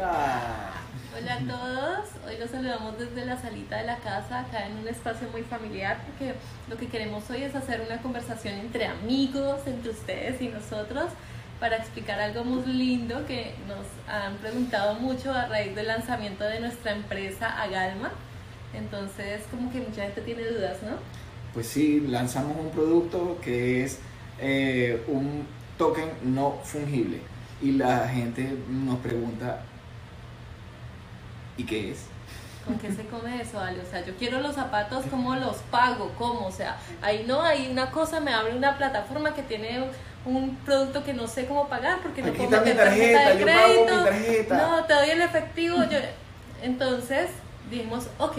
Hola. Hola a todos, hoy los saludamos desde la salita de la casa, acá en un espacio muy familiar, porque lo que queremos hoy es hacer una conversación entre amigos, entre ustedes y nosotros, para explicar algo muy lindo que nos han preguntado mucho a raíz del lanzamiento de nuestra empresa Agalma. Entonces, como que mucha gente tiene dudas, ¿no? Pues sí, lanzamos un producto que es eh, un token no fungible y la gente nos pregunta, ¿y qué es? ¿Con qué se come eso, Ale? O sea, yo quiero los zapatos, ¿cómo los pago? ¿Cómo? O sea, ahí no, hay una cosa, me abre una plataforma que tiene un producto que no sé cómo pagar porque no Aquí puedo está mi meter tarjeta, tarjeta de yo pago mi crédito. tarjeta. No, te doy el efectivo. Yo... Entonces dijimos, ok,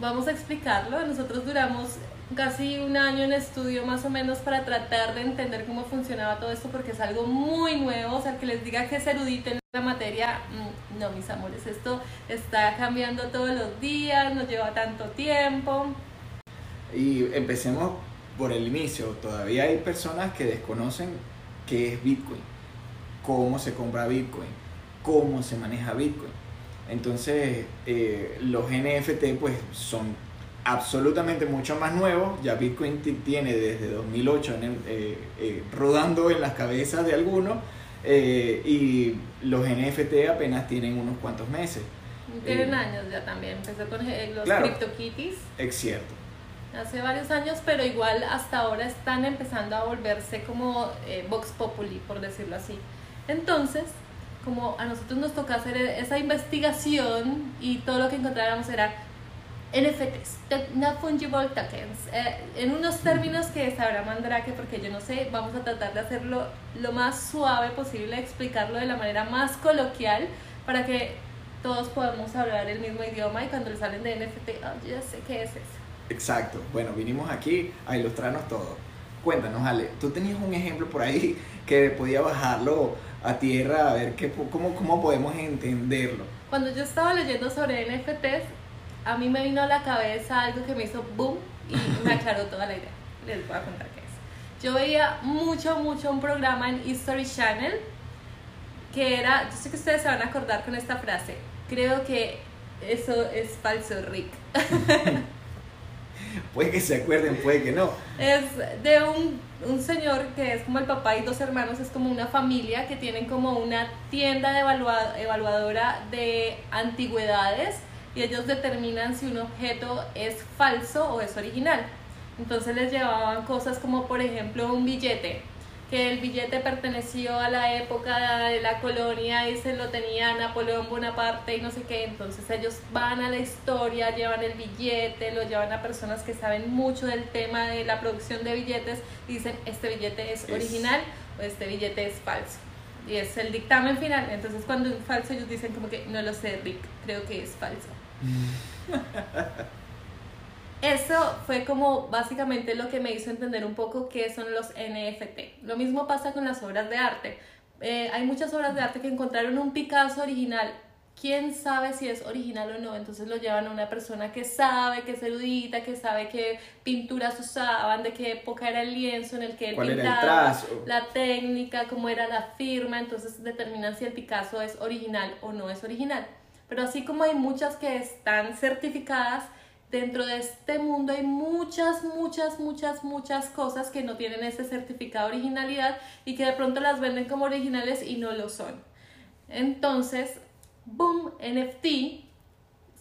vamos a explicarlo. Nosotros duramos casi un año en estudio más o menos para tratar de entender cómo funcionaba todo esto porque es algo muy nuevo. O sea, que les diga que es erudito en la materia, mm, no, mis amores, esto está cambiando todos los días, nos lleva tanto tiempo. Y empecemos por el inicio. Todavía hay personas que desconocen qué es Bitcoin, cómo se compra Bitcoin, cómo se maneja Bitcoin. Entonces, eh, los NFT pues son absolutamente mucho más nuevos. Ya Bitcoin tiene desde 2008 en el- eh, eh, rodando en las cabezas de algunos eh, y los NFT apenas tienen unos cuantos meses. Tienen años ya también, empezó con los Claro. CryptoKitties. Es cierto. hace varios años, pero igual hasta ahora están empezando a volverse como Vox Populi, por decirlo así. Entonces, como a nosotros nos toca hacer esa investigación y todo lo que encontráramos era NFTs, No Fungible Tokens, eh, en unos términos que sabrá Mandrake, porque yo no sé, vamos a tratar de hacerlo lo más suave posible, explicarlo de la manera más coloquial para que todos podamos hablar el mismo idioma y cuando les hablen de NFT, oh, yo ya sé qué es eso. Exacto. Bueno, vinimos aquí a ilustrarnos todo. Cuéntanos, Ale, tú tenías un ejemplo por ahí que podía bajarlo a tierra a ver qué, cómo, cómo podemos entenderlo. Cuando yo estaba leyendo sobre NFTs, a mí me vino a la cabeza algo que me hizo boom y me aclaró toda la idea. Les voy a contar qué es. Yo veía mucho, mucho un programa en History Channel que era, yo sé que ustedes se van a acordar con esta frase, creo que eso es falso, Rick. Puede que se acuerden, puede que no. Es de un, un señor que es como el papá y dos hermanos, es como una familia que tienen como una tienda de evalua- evaluadora de antigüedades y ellos determinan si un objeto es falso o es original. Entonces les llevaban cosas como por ejemplo un billete, que el billete perteneció a la época de la colonia y se lo tenía Napoleón Bonaparte y no sé qué. Entonces ellos van a la historia, llevan el billete, lo llevan a personas que saben mucho del tema de la producción de billetes y dicen, este billete es Es- original o este billete es falso. Y es el dictamen final. Entonces cuando es falso ellos dicen como que no lo sé, Rick, creo que es falso. Eso fue como básicamente lo que me hizo entender un poco qué son los NFT. Lo mismo pasa con las obras de arte. Eh, hay muchas obras de arte que encontraron un Picasso original. ¿Quién sabe si es original o no? Entonces lo llevan a una persona que sabe, que es erudita, que sabe qué pinturas usaban, de qué época era el lienzo en el que él ¿Cuál era el pintaba, la técnica, cómo era la firma. Entonces determinan si el Picasso es original o no es original. Pero así como hay muchas que están certificadas, dentro de este mundo hay muchas, muchas, muchas, muchas cosas que no tienen ese certificado de originalidad y que de pronto las venden como originales y no lo son. Entonces, boom, NFT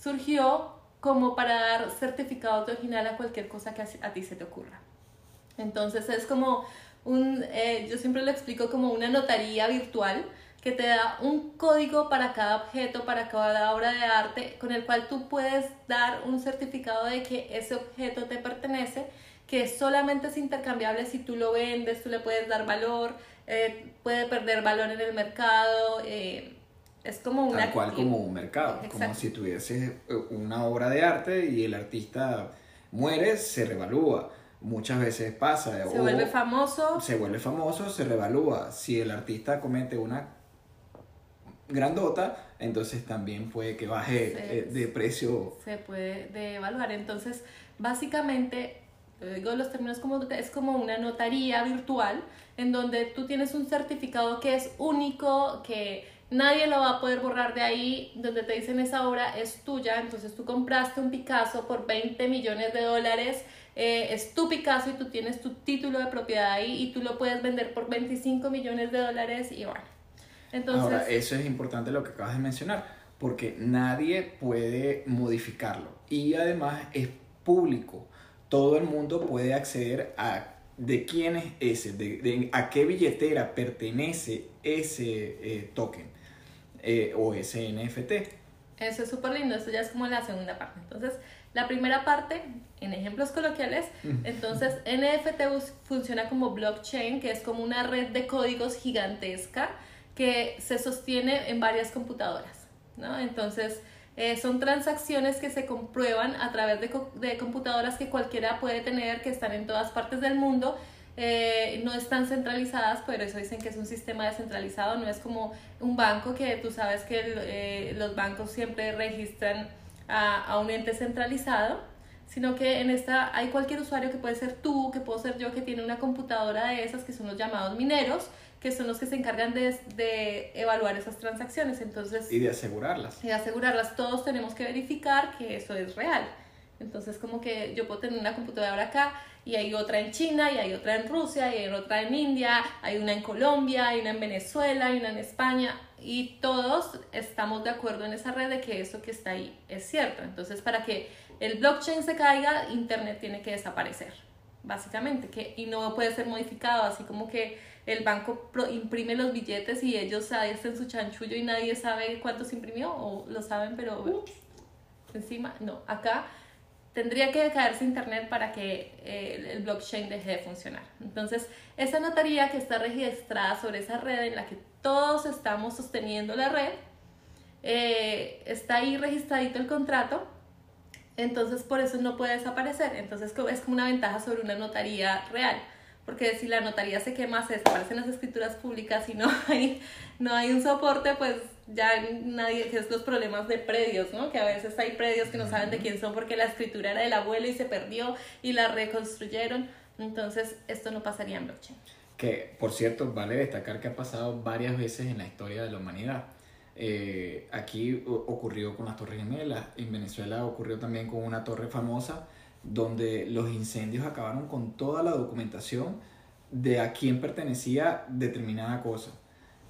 surgió como para dar certificado de original a cualquier cosa que a ti se te ocurra. Entonces es como un, eh, yo siempre lo explico como una notaría virtual que te da un código para cada objeto, para cada obra de arte, con el cual tú puedes dar un certificado de que ese objeto te pertenece, que solamente es intercambiable si tú lo vendes, tú le puedes dar valor, eh, puede perder valor en el mercado, eh, es como una... Tal cual como un mercado, como Exacto. si tuvieses eh, una obra de arte y el artista muere, se revalúa. Muchas veces pasa. Se vuelve famoso, se vuelve famoso, se revalúa. Si el artista comete una grandota, entonces también puede que baje eh, de precio. se puede devaluar. Entonces, básicamente, digo los términos como es como una notaría virtual en donde tú tienes un certificado que es único, que nadie lo va a poder borrar de ahí, donde te dicen esa obra es tuya, entonces tú compraste un Picasso por 20 millones de dólares, eh, es tu Picasso y tú tienes tu título de propiedad ahí y tú lo puedes vender por 25 millones de dólares y bueno. Entonces, Ahora, eso es importante lo que acabas de mencionar, porque nadie puede modificarlo y además es público. Todo el mundo puede acceder a de quién es ese, de, a qué billetera pertenece ese eh, token eh, o ese NFT. Eso es súper lindo, eso ya es como la segunda parte. Entonces, la primera parte, en ejemplos coloquiales, entonces NFT funciona como blockchain, que es como una red de códigos gigantesca que se sostiene en varias computadoras, ¿no? Entonces, eh, son transacciones que se comprueban a través de, de, computadoras que cualquiera puede tener, que están en todas partes del mundo. Eh, no están centralizadas, por eso dicen que es un sistema descentralizado, no es como un banco que tú sabes que eh, los bancos siempre registran a, a, un ente centralizado, sino que en esta hay cualquier usuario que puede ser tú, que puedo ser yo, que tiene una computadora de esas que son los llamados mineros, que son los que se encargan de, de, evaluar esas transacciones. Entonces, y de asegurarlas. Y de asegurarlas. Todos tenemos que verificar que eso es real. Entonces, como que yo puedo tener una computadora acá y hay otra en China, y hay otra en Rusia, y hay otra en India, hay una en Colombia, hay una en Venezuela, hay una en España, y todos estamos de acuerdo en esa red de que eso que está ahí es cierto. Entonces, para que el blockchain se caiga, Internet tiene que desaparecer, básicamente, que, y no puede ser modificado, así como que el banco imprime los billetes y ellos hacen su chanchullo y nadie sabe cuántos imprimió, o lo saben, pero encima, no, acá tendría que caerse internet para que eh, el blockchain deje de funcionar. Entonces, esa notaría que está registrada sobre esa red en la que todos estamos sosteniendo la red, eh, está ahí registradito el contrato, entonces por eso no puede desaparecer. Entonces es como una ventaja sobre una notaría real porque si la notaría se quema, se desaparecen las escrituras públicas y no hay, no hay un soporte, pues ya nadie, que es los problemas de predios, ¿no? Que a veces hay predios que no saben de quién son porque la escritura era del abuelo y se perdió y la reconstruyeron. Entonces, esto no pasaría en blockchain. Que, por cierto, vale destacar que ha pasado varias veces en la historia de la humanidad. Eh, aquí ocurrió con las Torres Gemelas, en Venezuela ocurrió también con una torre famosa donde los incendios acabaron con toda la documentación de a quién pertenecía determinada cosa.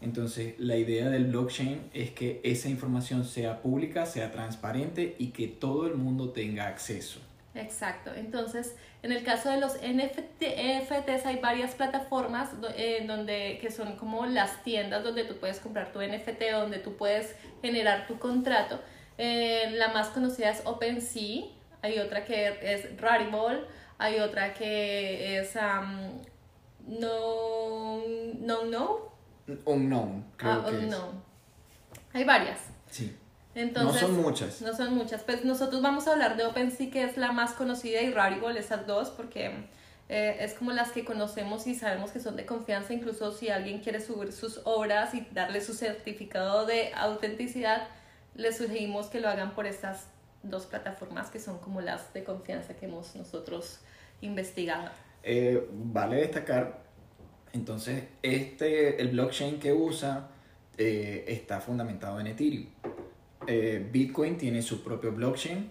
Entonces, la idea del blockchain es que esa información sea pública, sea transparente y que todo el mundo tenga acceso. Exacto. Entonces, en el caso de los NFTs hay varias plataformas eh, donde, que son como las tiendas donde tú puedes comprar tu NFT, donde tú puedes generar tu contrato. Eh, la más conocida es OpenSea, hay otra que es Rarible, hay otra que es um, No No No. Unknown, creo ah, que unknown. Hay varias. Sí. Entonces, no son muchas. No son muchas. Pues nosotros vamos a hablar de OpenSea, que es la más conocida, y Rarible, esas dos, porque eh, es como las que conocemos y sabemos que son de confianza. Incluso si alguien quiere subir sus obras y darle su certificado de autenticidad, le sugerimos que lo hagan por estas dos plataformas que son como las de confianza que hemos nosotros investigado. Eh, vale destacar, entonces, este, el blockchain que usa eh, está fundamentado en Ethereum. Eh, Bitcoin tiene su propio blockchain,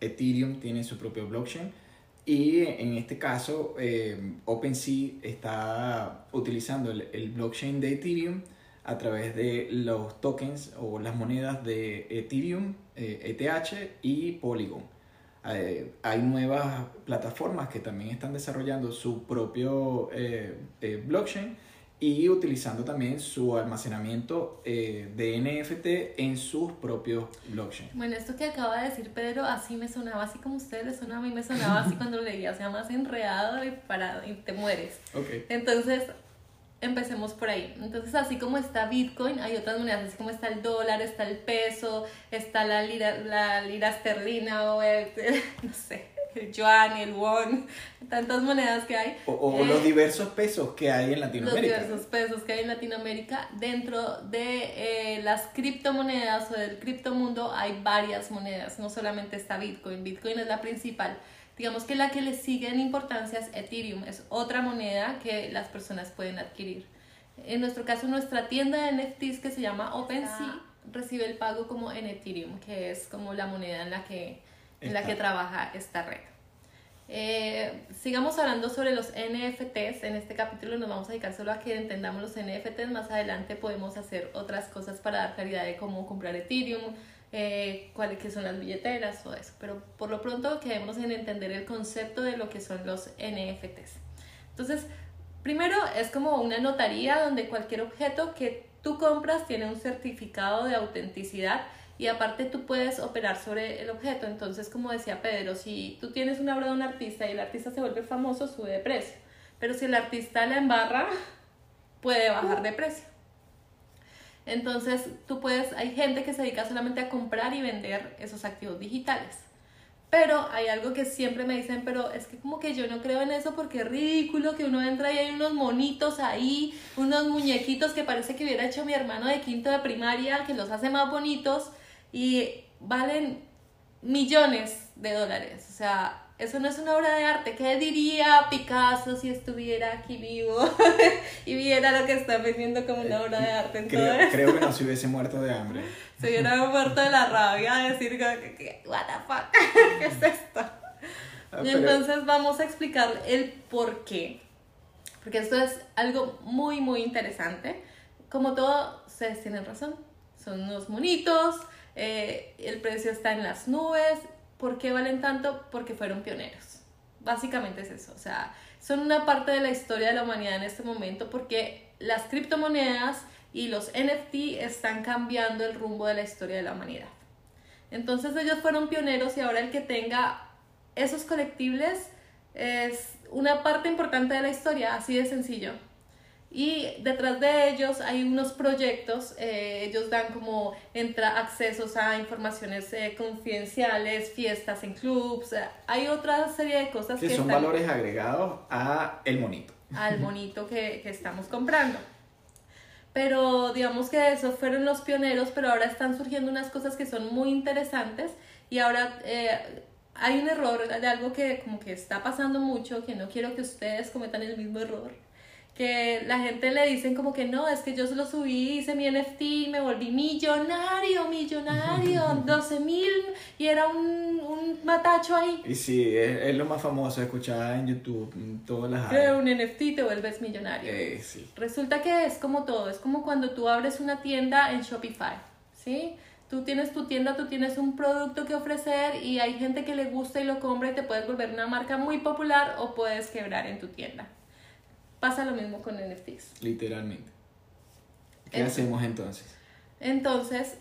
Ethereum tiene su propio blockchain y en este caso OpenSea está utilizando el, blockchain de Ethereum a través de los tokens o las monedas de Ethereum, ETH e y Polygon. Eh, hay nuevas plataformas que también están desarrollando su propio eh, eh, blockchain y utilizando también su almacenamiento de NFT en sus propios blockchains. Bueno, esto que acaba de decir Pedro, así me sonaba, así como ustedes le sonaba, a mí me sonaba así cuando lo leía, o sea, más enredado y, para, y te mueres. Okay. Entonces, empecemos por ahí. Entonces, así como está Bitcoin, hay otras monedas, así como está el dólar, está el peso, está la lira, la lira esterlina o el, no sé, el yuan, el won, tantas monedas que hay. O, los eh, diversos pesos que hay en Latinoamérica. Los diversos pesos que hay en Latinoamérica. Dentro de eh, las criptomonedas o del criptomundo hay varias monedas, no solamente está Bitcoin. Bitcoin es la principal. Digamos que la que le sigue en importancia es Ethereum, es otra moneda que las personas pueden adquirir. En nuestro caso, nuestra tienda de NFTs que se llama OpenSea recibe el pago como en Ethereum, que es como la moneda en la que, en la que trabaja esta red. Eh, sigamos hablando sobre los NFTs. En este capítulo nos vamos a dedicar solo a que entendamos los NFTs. Más adelante podemos hacer otras cosas para dar claridad de cómo comprar Ethereum, eh, cuáles que son las billeteras, todo eso. Pero por lo pronto quedemos en entender el concepto de lo que son los NFTs. Entonces, primero es como una notaría donde cualquier objeto que tú compras tiene un certificado de autenticidad y aparte tú puedes operar sobre el objeto. Entonces, como decía Pedro, si tú tienes una obra de un artista y el artista se vuelve famoso, sube de precio. Pero si el artista la embarra, puede bajar de precio. Entonces, tú puedes, hay gente que se dedica solamente a comprar y vender esos activos digitales. Pero hay algo que siempre me dicen, pero es que como que yo no creo en eso porque es ridículo que uno entra y hay unos monitos ahí, unos muñequitos que parece que hubiera hecho mi hermano de quinto de primaria, que los hace más bonitos y valen millones de dólares. O sea, eso no es una obra de arte. ¿Qué diría Picasso si estuviera aquí vivo y viera lo que está vendiendo como una obra de arte? creo, creo, que no se hubiese muerto de hambre. Se hubiera muerto de la rabia de decir, what the fuck, ¿qué es esto? Ah, y entonces vamos a explicar el por qué. Porque esto es algo muy, muy interesante. Como todo, ustedes tienen razón. Son unos monitos, eh, el precio está en las nubes. ¿Por qué valen tanto? Porque fueron pioneros. Básicamente es eso. O sea, son una parte de la historia de la humanidad en este momento porque las criptomonedas y los NFT están cambiando el rumbo de la historia de la humanidad. Entonces ellos fueron pioneros y ahora el que tenga esos colectibles es una parte importante de la historia, así de sencillo. Y detrás de ellos hay unos proyectos, eh, ellos dan como entra accesos a informaciones eh, confidenciales, fiestas en clubs, eh, hay otra serie de cosas que, son valores agregados a el monito. Al monito que, que estamos comprando. Pero digamos que esos fueron los pioneros, pero ahora están surgiendo unas cosas que son muy interesantes y ahora hay un error de algo que como que está pasando mucho, que no quiero que ustedes cometan el mismo error que la gente le dicen como que no, es que yo solo subí, hice mi NFT y me volví millonario, millonario, 12 mil y era un, un, matacho ahí. Y sí, es, lo más famoso, escuchar en YouTube, todas las Creo un NFT te vuelves millonario. Eh, sí. Resulta que es como todo, es como cuando tú abres una tienda en Shopify, ¿sí? Tú tienes tu tienda, tú tienes un producto que ofrecer y hay gente que le gusta y lo compra y te puedes volver una marca muy popular o puedes quebrar en tu tienda. Pasa lo mismo con NFTs. Literalmente. ¿Qué hacemos entonces? Entonces,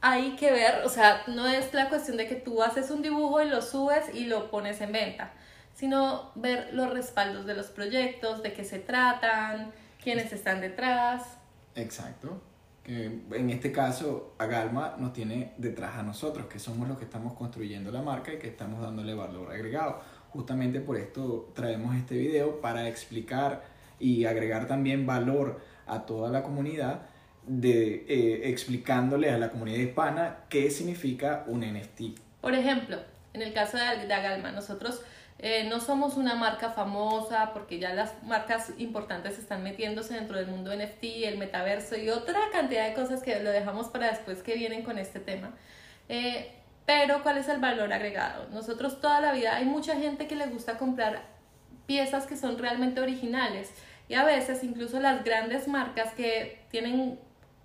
hay que ver, o sea, no es la cuestión de que tú haces un dibujo y lo subes y lo pones en venta, sino ver los respaldos de los proyectos, de qué se tratan, quiénes están detrás. Exacto. Que en este caso, Agalma nos tiene detrás a nosotros, que somos los que estamos construyendo la marca y que estamos dándole valor agregado Justamente por esto traemos este video para explicar y agregar también valor a toda la comunidad de eh, explicándole a la comunidad hispana qué significa un NFT. Por ejemplo, en el caso de, Agalma, nosotros eh, no somos una marca famosa porque ya las marcas importantes están metiéndose dentro del mundo NFT, el metaverso y otra cantidad de cosas que lo dejamos para después que vienen con este tema. Eh, pero ¿cuál es el valor agregado? Nosotros toda la vida hay mucha gente que le gusta comprar piezas que son realmente originales y a veces incluso las grandes marcas que tienen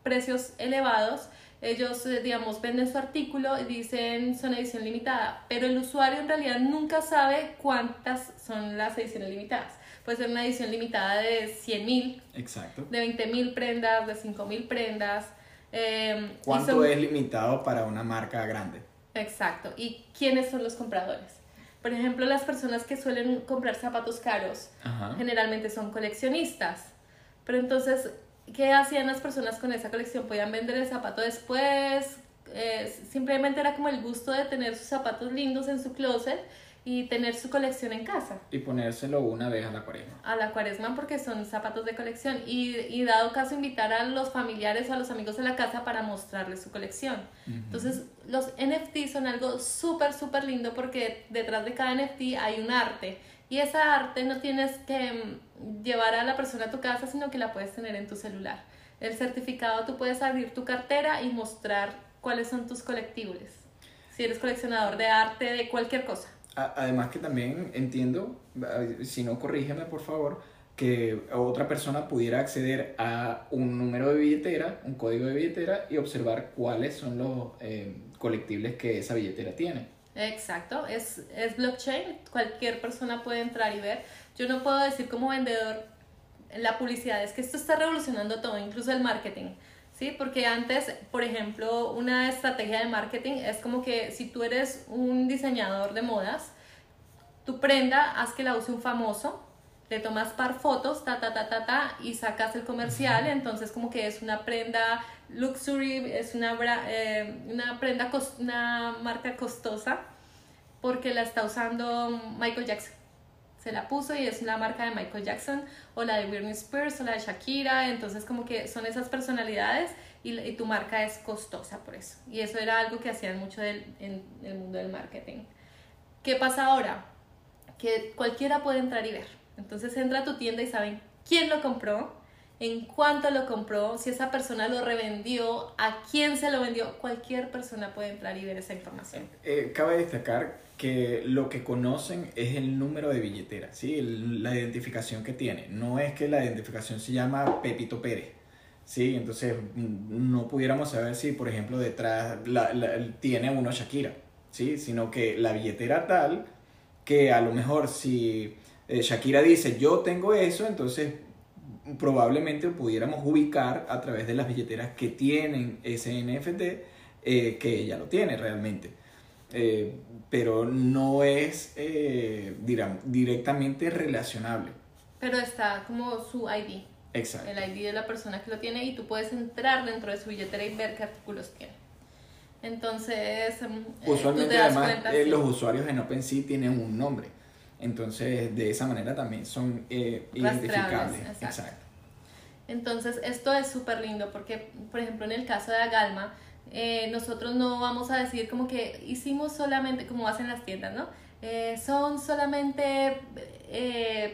precios elevados, ellos, eh, digamos, venden su artículo y dicen son edición limitada, pero el usuario en realidad nunca sabe cuántas son las ediciones limitadas. Puede ser una edición limitada de 100 mil, de 20 mil prendas, de 5 mil prendas. Eh, ¿Cuánto es limitado para una marca grande? Exacto. ¿Y quiénes son los compradores? Por ejemplo, las personas que suelen comprar zapatos caros generalmente son coleccionistas. Pero entonces, ¿qué hacían las personas con esa colección? ¿Podían vender el zapato después? Eh, simplemente era como el gusto de tener sus zapatos lindos en su closet y tener su colección en casa. Y ponérselo una vez a la cuaresma. A la cuaresma porque son zapatos de colección. Y, y dado caso invitar a los familiares o a los amigos de la casa para mostrarles su colección. Entonces los NFT son algo súper, súper lindo porque detrás de cada NFT hay un arte Y esa arte no tienes que mm, llevar a la persona a tu casa, sino que la puedes tener en tu celular. El certificado tú puedes abrir tu cartera y mostrar cuáles son tus colectibles. Si eres coleccionador de arte, de cualquier cosa. Además que también entiendo, si no corrígeme por favor, que otra persona pudiera acceder a un número de billetera, un código de billetera y observar cuáles son los eh, colectibles que esa billetera tiene. Exacto, es, es blockchain, cualquier persona puede entrar y ver. Yo no puedo decir como vendedor en la publicidad, es que esto está revolucionando todo, incluso el marketing. ¿Sí? Porque antes, por ejemplo, una estrategia de marketing es como que si tú eres un diseñador de modas, tu prenda, haz que la use un famoso, te tomas par fotos, ta, ta, ta, ta, ta, y sacas el comercial, entonces como que es una prenda luxury, es una, eh, una prenda, una marca costosa, porque la está usando Michael Jackson. Se la puso y es una marca de Michael Jackson, o la de Britney Spears, o la de Shakira, entonces como que son esas personalidades y, y tu marca es costosa por eso. Y eso era algo que hacían mucho del, en el mundo del marketing. ¿Qué pasa ahora? Que cualquiera puede entrar y ver entonces entra a tu tienda y saben quién lo compró, en cuánto lo compró, si esa persona lo revendió, a quién se lo vendió. Cualquier persona puede entrar y ver esa información. Eh, cabe destacar que lo que conocen es el número de billetera, ¿sí? la identificación que tiene. No es que la identificación se llama Pepito Pérez. Sí, entonces mm, no pudiéramos saber si, por ejemplo, detrás tiene uno Shakira, ¿sí? Sino que la billetera tal que a lo mejor si eh, Shakira dice, yo tengo eso, entonces probablemente pudiéramos ubicar a través de las billeteras que tienen ese NFT eh, que ella lo tiene realmente. Eh, pero no es directamente relacionable. Pero está como su ID. Exacto. El ID de la persona que lo tiene y tú puedes entrar dentro de su billetera y ver qué artículos tiene. Entonces, usualmente además los usuarios en OpenSea tienen un nombre. Entonces, de esa manera también son eh, identificables. Exacto. Entonces, esto es súper lindo porque, por ejemplo, en el caso de Agalma, eh, nosotros no vamos a decir como que hicimos solamente, como hacen las tiendas, ¿no? Eh, son solamente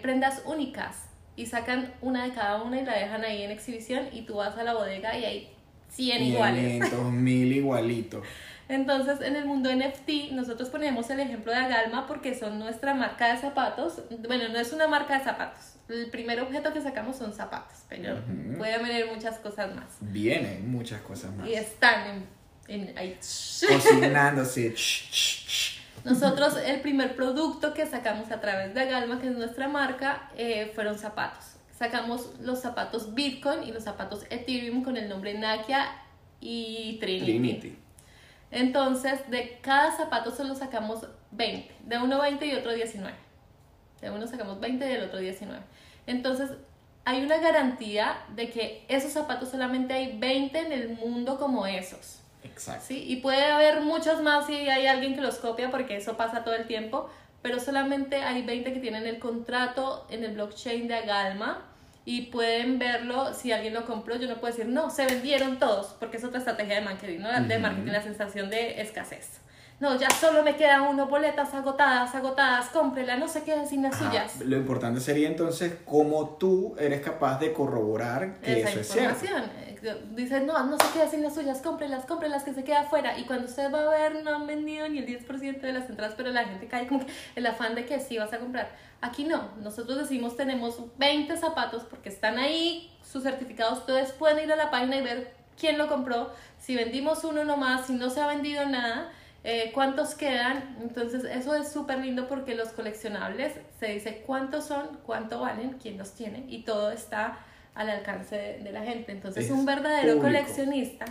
prendas únicas y sacan una de cada una y la dejan ahí en exhibición y tú vas a la bodega y hay 100 iguales. 500 mil igualitos. Entonces, en el mundo NFT, nosotros ponemos el ejemplo de Agalma porque son nuestra marca de zapatos. Bueno, no es una marca de zapatos. El primer objeto que sacamos son zapatos, pero puede venir muchas cosas más. Vienen muchas cosas más. Y están en, ahí. Cocinándose. Nosotros, el primer producto que sacamos a través de Agalma, que es nuestra marca, eh, fueron zapatos. Sacamos los zapatos Bitcoin y los zapatos Ethereum con el nombre Nakia y Trinity. Trinity. Entonces, de cada zapato solo sacamos 20. De uno 20 y otro 19. De uno sacamos 20 y del otro 19. Entonces, hay una garantía de que esos zapatos solamente hay 20 en el mundo como esos. Exacto. ¿sí? Y puede haber muchos más si hay alguien que los copia, porque eso pasa todo el tiempo, pero solamente hay 20 que tienen el contrato en el blockchain de Agalma y pueden verlo si alguien lo compró. Yo no puedo decir, no, se vendieron todos, porque es otra estrategia de marketing, ¿no? De marketing, la sensación de escasez. No, ya solo me quedan uno boletas agotadas, agotadas, cómprela, no se queden sin las suyas. Lo importante sería entonces cómo tú eres capaz de corroborar que eso es cierto. Dices, no, no se quede sin las suyas, cómprelas, cómprelas, que se queda afuera. Y cuando usted va a ver, no han vendido ni el 10% de las entradas, pero la gente cae como el afán de que sí vas a comprar. Aquí no, nosotros decimos tenemos 20 zapatos porque están ahí sus certificados, ustedes pueden ir a la página y ver quién lo compró, si vendimos uno nomás, si no se ha vendido nada, eh, cuántos quedan. Entonces eso es súper lindo porque los coleccionables se dice cuántos son, cuánto valen, quién los tiene y todo está al alcance de, la gente. Entonces un verdadero coleccionista,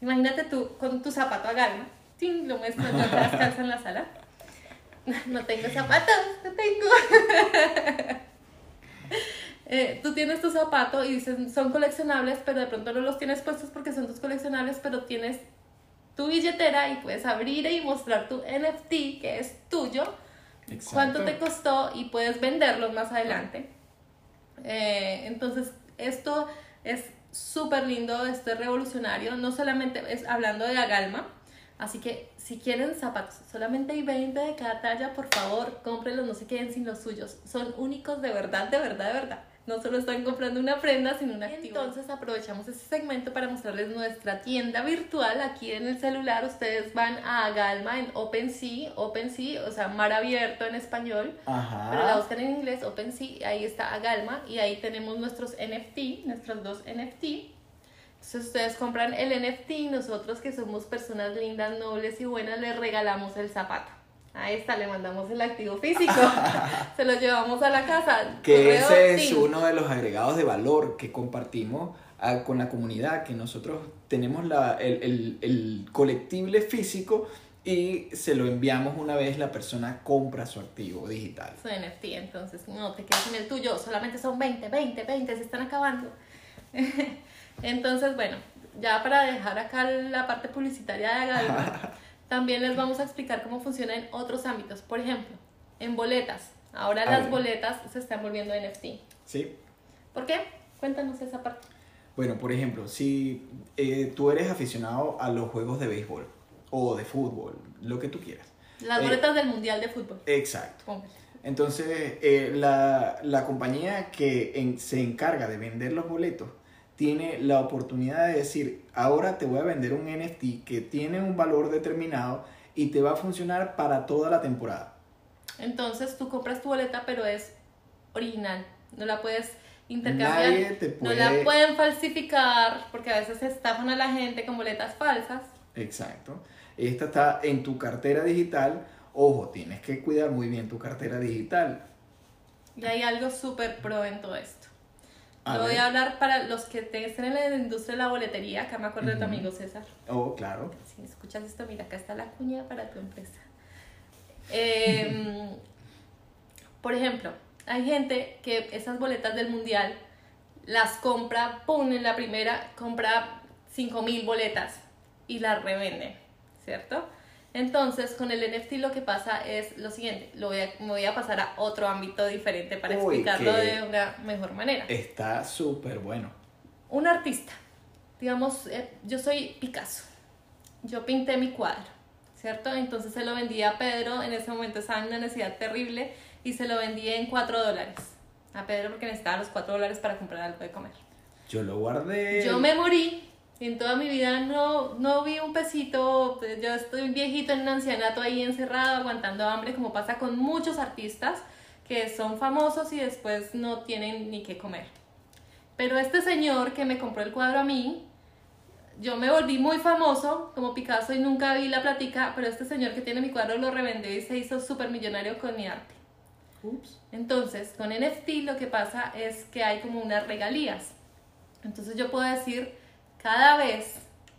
imagínate tú con tu zapato a galma, lo muestro yo descalza en la sala no tengo zapatos, no tengo. Eh, tú tienes tu zapato y dices, son coleccionables, pero de pronto no los tienes puestos porque son tus coleccionables, pero tienes tu billetera y puedes abrir y mostrar tu NFT, que es tuyo, cuánto te costó y puedes venderlos más adelante. Eh, entonces, esto es súper lindo, esto es revolucionario, no solamente es hablando de Agalma, Así que si quieren zapatos, solamente hay 20 de cada talla, por favor, cómprenlos, no se queden sin los suyos. Son únicos de verdad, de verdad, de verdad. No solo están comprando una prenda, sino un activo. Entonces aprovechamos este segmento para mostrarles nuestra tienda virtual. Aquí en el celular ustedes van a Galma en OpenSea, OpenSea, o sea, mar abierto en español. Ajá. Pero la buscan en inglés, OpenSea, ahí está Agalma y ahí tenemos nuestros NFT, nuestros dos NFT. Entonces ustedes compran el NFT y nosotros que somos personas lindas, nobles y buenas les regalamos el zapato. Ahí está, le mandamos el activo físico. Se lo llevamos a la casa. Que ese es tin. uno de los agregados de valor que compartimos ah, con la comunidad, que nosotros tenemos la, el, el, el colectible físico y se lo enviamos una vez la persona compra su activo digital. Su NFT, entonces no te quedes sin el tuyo, solamente son 20, 20, 20, se están acabando. entonces, bueno, ya para dejar acá la parte publicitaria de Agalma, también les vamos a explicar cómo funciona en otros ámbitos. Por ejemplo, en boletas. Ahora A las ver. boletas se están volviendo NFT. ¿Sí? ¿Por qué? Cuéntanos esa parte. Bueno, por ejemplo, si eh, tú eres aficionado a los juegos de béisbol o de fútbol, lo que tú quieras. Las Eh, boletas del Mundial de Fútbol. Exacto. Póngale. Entonces, eh, la, la compañía que en- se encarga de vender los boletos tiene la oportunidad de decir, ahora te voy a vender un NFT que tiene un valor determinado y te va a funcionar para toda la temporada. Entonces tú compras tu boleta, pero es original. No la puedes intercambiar. Nadie te No puede... la pueden falsificar porque a veces estafan a la gente con boletas falsas. Exacto. Esta está en tu cartera digital. Ojo, tienes que cuidar muy bien tu cartera digital. Y hay algo súper pro en todo esto. A voy a hablar para los que estén en la industria de la boletería. Acá me acuerdo de tu amigo César. Oh, claro. Si escuchas esto, mira, acá está la cuña para tu empresa. Em, por ejemplo, hay gente que esas boletas del mundial las compra, pum, en la primera, compra 5000 boletas y las revende, ¿cierto? Entonces, con el NFT lo que pasa es lo siguiente, lo voy a, me voy a pasar a otro ámbito diferente para Uy, explicarlo de una mejor manera Está súper bueno. un artista, digamos, eh, yo soy Picasso, yo pinté mi cuadro, ¿cierto? Entonces se lo vendí a Pedro, en ese momento estaba en una necesidad terrible y se lo vendí en 4 dólares a Pedro porque necesitaba los 4 dólares para comprar algo de comer. Yo lo guardé. Yo me morí. En toda mi vida no, no vi un pesito, yo estoy viejito en un ancianato ahí encerrado, aguantando hambre, como pasa con muchos artistas que son famosos y después no tienen ni qué comer. Pero este señor que me compró el cuadro a mí, yo me volví muy famoso como Picasso y nunca vi la platica, pero este señor que tiene mi cuadro lo revendió y se hizo súper millonario con mi arte. Ups. Entonces, con NFT lo que pasa es que hay como unas regalías. Entonces yo puedo decir, cada vez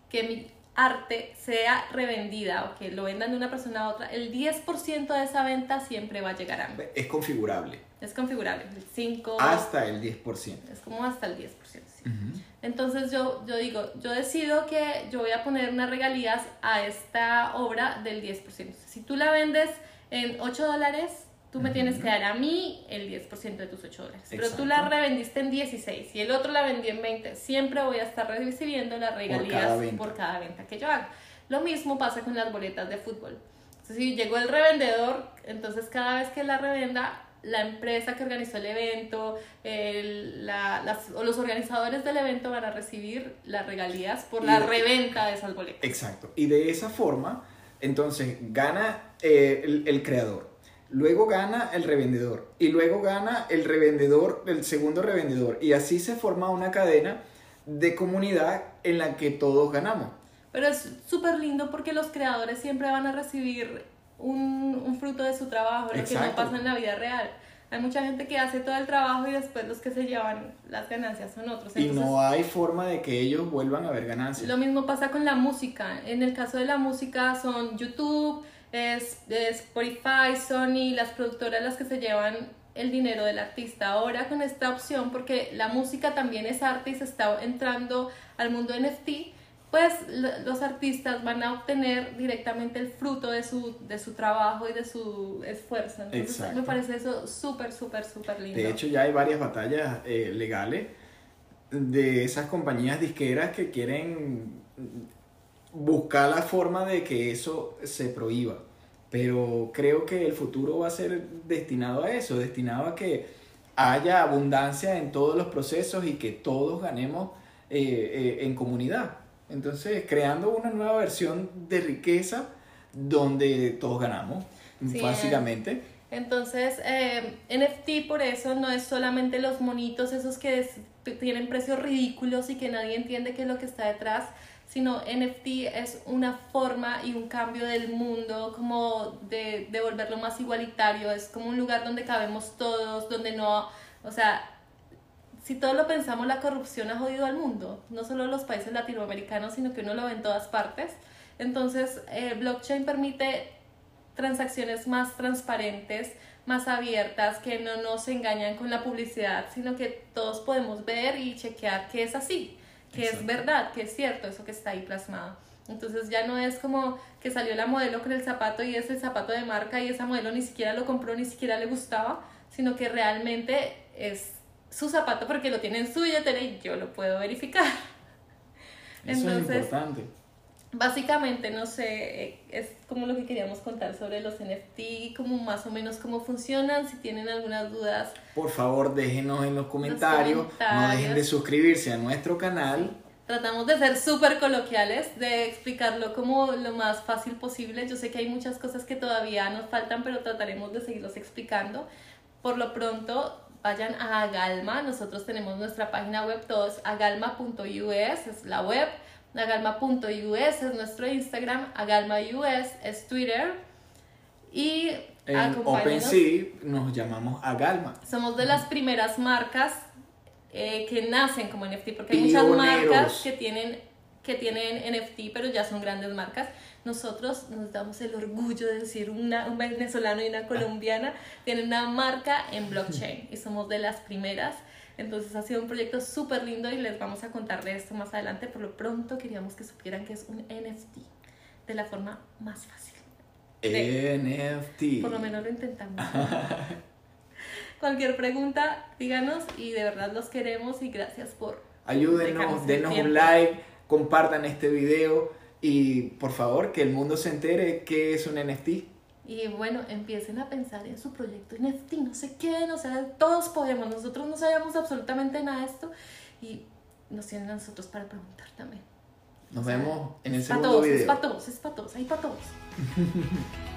que mi arte sea revendida o que lo vendan de una persona a otra, el 10% de esa venta siempre va a llegar a mí. Es configurable. Es configurable, el 5, Hasta el 10%. es como hasta el 10%. sí. Ujú. Entonces yo, yo digo, yo decido que yo voy a poner unas regalías a esta obra del 10%. Si tú la vendes en 8 dólares, tú me tienes que dar a mí el 10% de tus 8 dólares. Pero tú la revendiste en 16 y el otro la vendió en 20. Siempre voy a estar recibiendo las regalías cada venta. por cada venta que yo haga. Lo mismo pasa con las boletas de fútbol. Entonces, si llegó el revendedor, entonces cada vez que la revenda, la empresa que organizó el evento el- la- las- o los organizadores del evento van a recibir las regalías por la de- reventa de esas boletas. Exacto. Y de esa forma, entonces gana eh, el, el creador. Luego gana el revendedor. Y luego gana el revendedor, el segundo revendedor. Y así se forma una cadena de comunidad en la que todos ganamos. Pero es súper lindo porque los creadores siempre van a recibir un, un fruto de su trabajo, lo que no pasa en la vida real. Hay mucha gente que hace todo el trabajo y después los que se llevan las ganancias son otros. Y no hay forma de que ellos vuelvan a ver ganancias. Lo mismo pasa con la música. En el caso de la música son YouTube, es, es Spotify, Sony, las productoras las que se llevan el dinero del artista. Ahora con esta opción, porque la música también es arte y se está entrando al mundo NFT, pues lo- los artistas van a obtener directamente el fruto de su, de su trabajo y de su esfuerzo. Entonces Exacto. me parece eso súper, súper, súper lindo. De hecho, ya hay varias batallas eh, legales de esas compañías disqueras que quieren buscar la forma de que eso se prohíba. Pero creo que el futuro va a ser destinado a eso, destinado a que haya abundancia en todos los procesos y que todos ganemos eh, eh, en comunidad. Entonces, creando una nueva versión de riqueza donde todos ganamos, básicamente. Entonces, eh, NFT por eso no es solamente los monitos, esos que tienen precios ridículos y que nadie entiende qué es lo que está detrás, sino NFT es una forma y un cambio del mundo, como de, de volverlo más igualitario, es como un lugar donde cabemos todos, donde no, o sea, si todo lo pensamos, la corrupción ha jodido al mundo, no solo los países latinoamericanos, sino que uno lo ve en todas partes. Entonces, eh, blockchain permite transacciones más transparentes, más abiertas, que no nos engañan con la publicidad, sino que todos podemos ver y chequear que es así, que es verdad, que es cierto eso que está ahí plasmado. Entonces ya no es como que salió la modelo con el zapato y es el zapato de marca y esa modelo ni siquiera lo compró, ni siquiera le gustaba, sino que realmente es su zapato porque lo tiene en su billetera y yo lo puedo verificar. Eso es importante. Básicamente, no sé, eh, es como lo que queríamos contar sobre los NFT, como más o menos cómo funcionan, si tienen algunas dudas. Por favor, déjenos en los comentarios, no dejen de suscribirse a nuestro canal. Tratamos de ser súper coloquiales, de explicarlo como lo más fácil posible. Yo sé que hay muchas cosas que todavía nos faltan, pero trataremos de seguirlos explicando. Por lo pronto, vayan a Agalma. Nosotros tenemos nuestra página web, todos agalma.us es la web, agalma.us es nuestro Instagram, agalma.us es Twitter. Y en OpenSea nos llamamos Agalma. Somos de las primeras marcas eh, que nacen como NFT, porque hay muchas marcas que tienen, que tienen NFT, pero ya son grandes marcas nosotros nos damos el orgullo de decir una, un venezolano y una colombiana tienen una marca en blockchain y somos de las primeras. Entonces ha sido un proyecto súper lindo y les vamos a contar de esto más adelante. Por lo pronto queríamos que supieran que es un NFT de la forma más fácil. NFT. Por lo menos lo intentamos. Cualquier pregunta, díganos y de verdad los queremos y gracias por... Ayúdenos, denos un like, compartan este video y por favor, que el mundo se entere qué es un NFT. Y bueno, empiecen a pensar en su proyecto NFT, no sé qué, no sé, todos podemos, nosotros no sabemos absolutamente nada de esto y nos tienen a nosotros para preguntar también. Nos vemos en el segundo video. Es para todos, es para todos, es para todos.